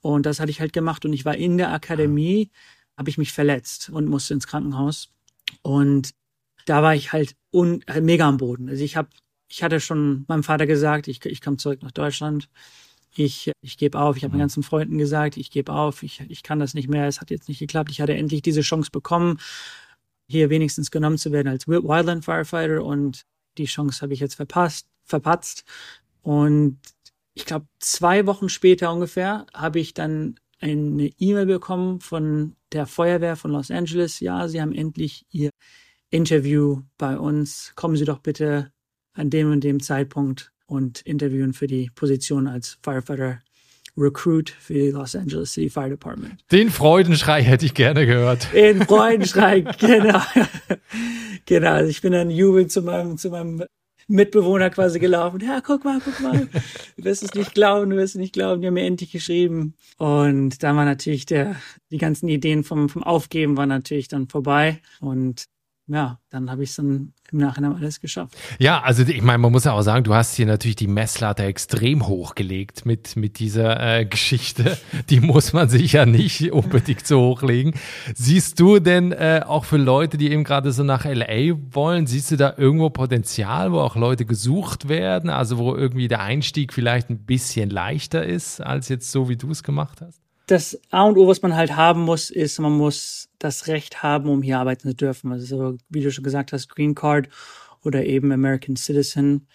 Und das hatte ich halt gemacht und ich war in der Akademie, habe ich mich verletzt und musste ins Krankenhaus. Und da war ich halt un, halt mega am Boden. Also ich habe, ich hatte schon meinem Vater gesagt, ich, ich komme zurück nach Deutschland. Ich, ich gebe auf. Ich habe meinen mhm. ganzen Freunden gesagt, ich gebe auf. Ich, ich kann das nicht mehr. Es hat jetzt nicht geklappt. Ich hatte endlich diese Chance bekommen hier wenigstens genommen zu werden als Wildland Firefighter und die Chance habe ich jetzt verpasst, verpatzt. Und ich glaube, zwei Wochen später ungefähr habe ich dann eine E-Mail bekommen von der Feuerwehr von Los Angeles. Ja, Sie haben endlich Ihr Interview bei uns. Kommen Sie doch bitte an dem und dem Zeitpunkt und interviewen für die Position als Firefighter Recruit für die Los Angeles City Fire Department. Den Freudenschrei hätte ich gerne gehört. Den Freudenschrei, genau. genau, also ich bin dann jubelnd zu meinem, zu meinem Mitbewohner quasi gelaufen. Ja, guck mal, guck mal. Du wirst es nicht glauben, du wirst es nicht glauben. Die haben mir endlich geschrieben. Und da war natürlich der, die ganzen Ideen vom, vom Aufgeben waren natürlich dann vorbei. Und ja, dann habe ich es dann im Nachhinein alles geschafft. Ja, also ich meine, man muss ja auch sagen, du hast hier natürlich die Messlatte extrem hochgelegt mit, mit dieser äh, Geschichte. Die muss man sich ja nicht unbedingt so hochlegen. Siehst du denn äh, auch für Leute, die eben gerade so nach LA wollen, siehst du da irgendwo Potenzial, wo auch Leute gesucht werden? Also wo irgendwie der Einstieg vielleicht ein bisschen leichter ist, als jetzt so, wie du es gemacht hast? Das A und O, was man halt haben muss, ist, man muss das Recht haben, um hier arbeiten zu dürfen. Also so, wie du schon gesagt hast, Green Card oder eben American Citizen.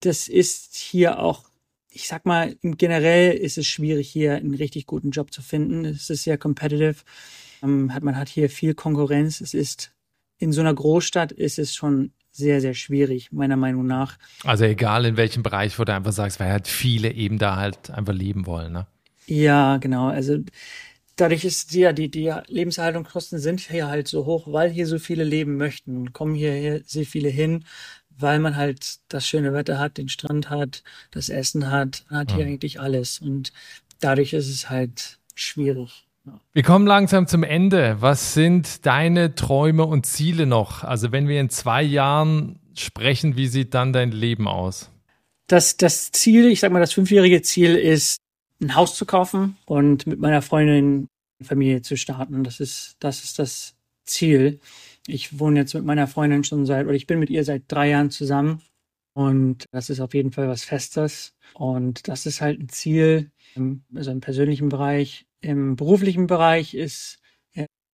Das ist hier auch, ich sag mal, generell ist es schwierig, hier einen richtig guten Job zu finden. Es ist sehr competitive. Ähm, man hat hier viel Konkurrenz. Es ist in so einer Großstadt ist es schon sehr, sehr schwierig, meiner Meinung nach. Also egal in welchem Bereich, wo du einfach sagst, weil halt viele eben da halt einfach leben wollen, ne? Ja, genau. Also dadurch ist ja die, die Lebenshaltungskosten sind hier halt so hoch, weil hier so viele leben möchten und kommen hier sehr viele hin, weil man halt das schöne Wetter hat, den Strand hat, das Essen hat, man hat hier mhm. eigentlich alles und dadurch ist es halt schwierig. Wir kommen langsam zum Ende. Was sind deine Träume und Ziele noch? Also wenn wir in zwei Jahren sprechen, wie sieht dann dein Leben aus? Das, das Ziel, ich sag mal, das fünfjährige Ziel ist, ein Haus zu kaufen und mit meiner Freundin Familie zu starten. Das ist, das ist das Ziel. Ich wohne jetzt mit meiner Freundin schon seit, oder ich bin mit ihr seit drei Jahren zusammen. Und das ist auf jeden Fall was Festes. Und das ist halt ein Ziel, also im persönlichen Bereich. Im beruflichen Bereich ist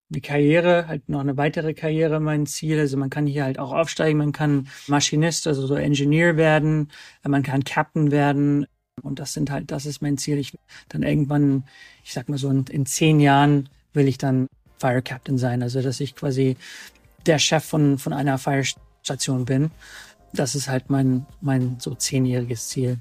die Karriere, halt noch eine weitere Karriere mein Ziel. Also man kann hier halt auch aufsteigen, man kann Maschinist, also so Engineer werden, man kann Captain werden, und das sind halt, das ist mein Ziel. Ich dann irgendwann, ich sag mal so, in, in zehn Jahren will ich dann Fire Captain sein. Also, dass ich quasi der Chef von, von einer Fire Station bin. Das ist halt mein, mein so zehnjähriges Ziel.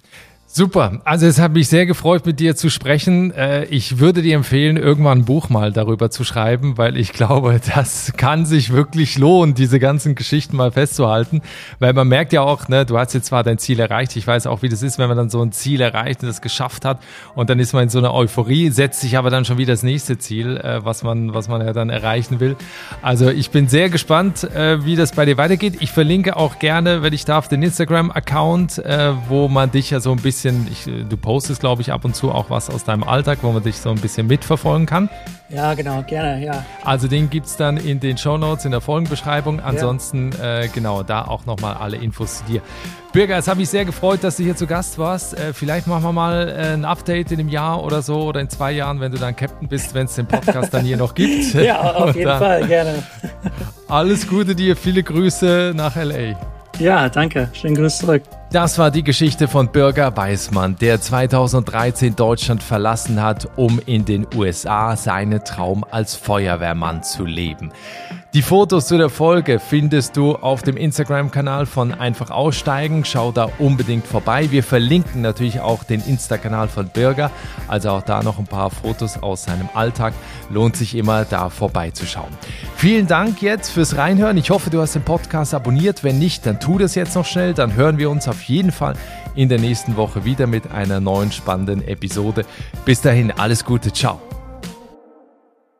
Super. Also es hat mich sehr gefreut, mit dir zu sprechen. Äh, ich würde dir empfehlen, irgendwann ein Buch mal darüber zu schreiben, weil ich glaube, das kann sich wirklich lohnen, diese ganzen Geschichten mal festzuhalten. Weil man merkt ja auch, ne, du hast jetzt zwar dein Ziel erreicht. Ich weiß auch, wie das ist, wenn man dann so ein Ziel erreicht und es geschafft hat. Und dann ist man in so einer Euphorie, setzt sich aber dann schon wieder das nächste Ziel, äh, was man, was man ja dann erreichen will. Also ich bin sehr gespannt, äh, wie das bei dir weitergeht. Ich verlinke auch gerne, wenn ich darf, den Instagram-Account, wo man dich ja so ein bisschen bisschen, ich, du postest, glaube ich, ab und zu auch was aus deinem Alltag, wo man dich so ein bisschen mitverfolgen kann. Ja, genau, gerne, ja. Also den gibt es dann in den Show Notes in der Folgenbeschreibung. Ansonsten, ja. äh, genau, da auch nochmal alle Infos zu dir. Bürger, es hat mich sehr gefreut, dass du hier zu Gast warst. Äh, vielleicht machen wir mal äh, ein Update in einem Jahr oder so oder in zwei Jahren, wenn du dann Captain bist, wenn es den Podcast dann hier noch gibt. Ja, auf jeden Fall, gerne. Alles Gute dir, viele Grüße nach LA. Ja, danke. Schönen Grüß zurück. Das war die Geschichte von Bürger Weißmann, der 2013 Deutschland verlassen hat, um in den USA seinen Traum als Feuerwehrmann zu leben. Die Fotos zu der Folge findest du auf dem Instagram-Kanal von Einfach Aussteigen. Schau da unbedingt vorbei. Wir verlinken natürlich auch den Insta-Kanal von Bürger. Also auch da noch ein paar Fotos aus seinem Alltag. Lohnt sich immer, da vorbeizuschauen. Vielen Dank jetzt fürs Reinhören. Ich hoffe, du hast den Podcast abonniert. Wenn nicht, dann tu das jetzt noch schnell. Dann hören wir uns auf jeden Fall in der nächsten Woche wieder mit einer neuen spannenden Episode. Bis dahin, alles Gute. Ciao.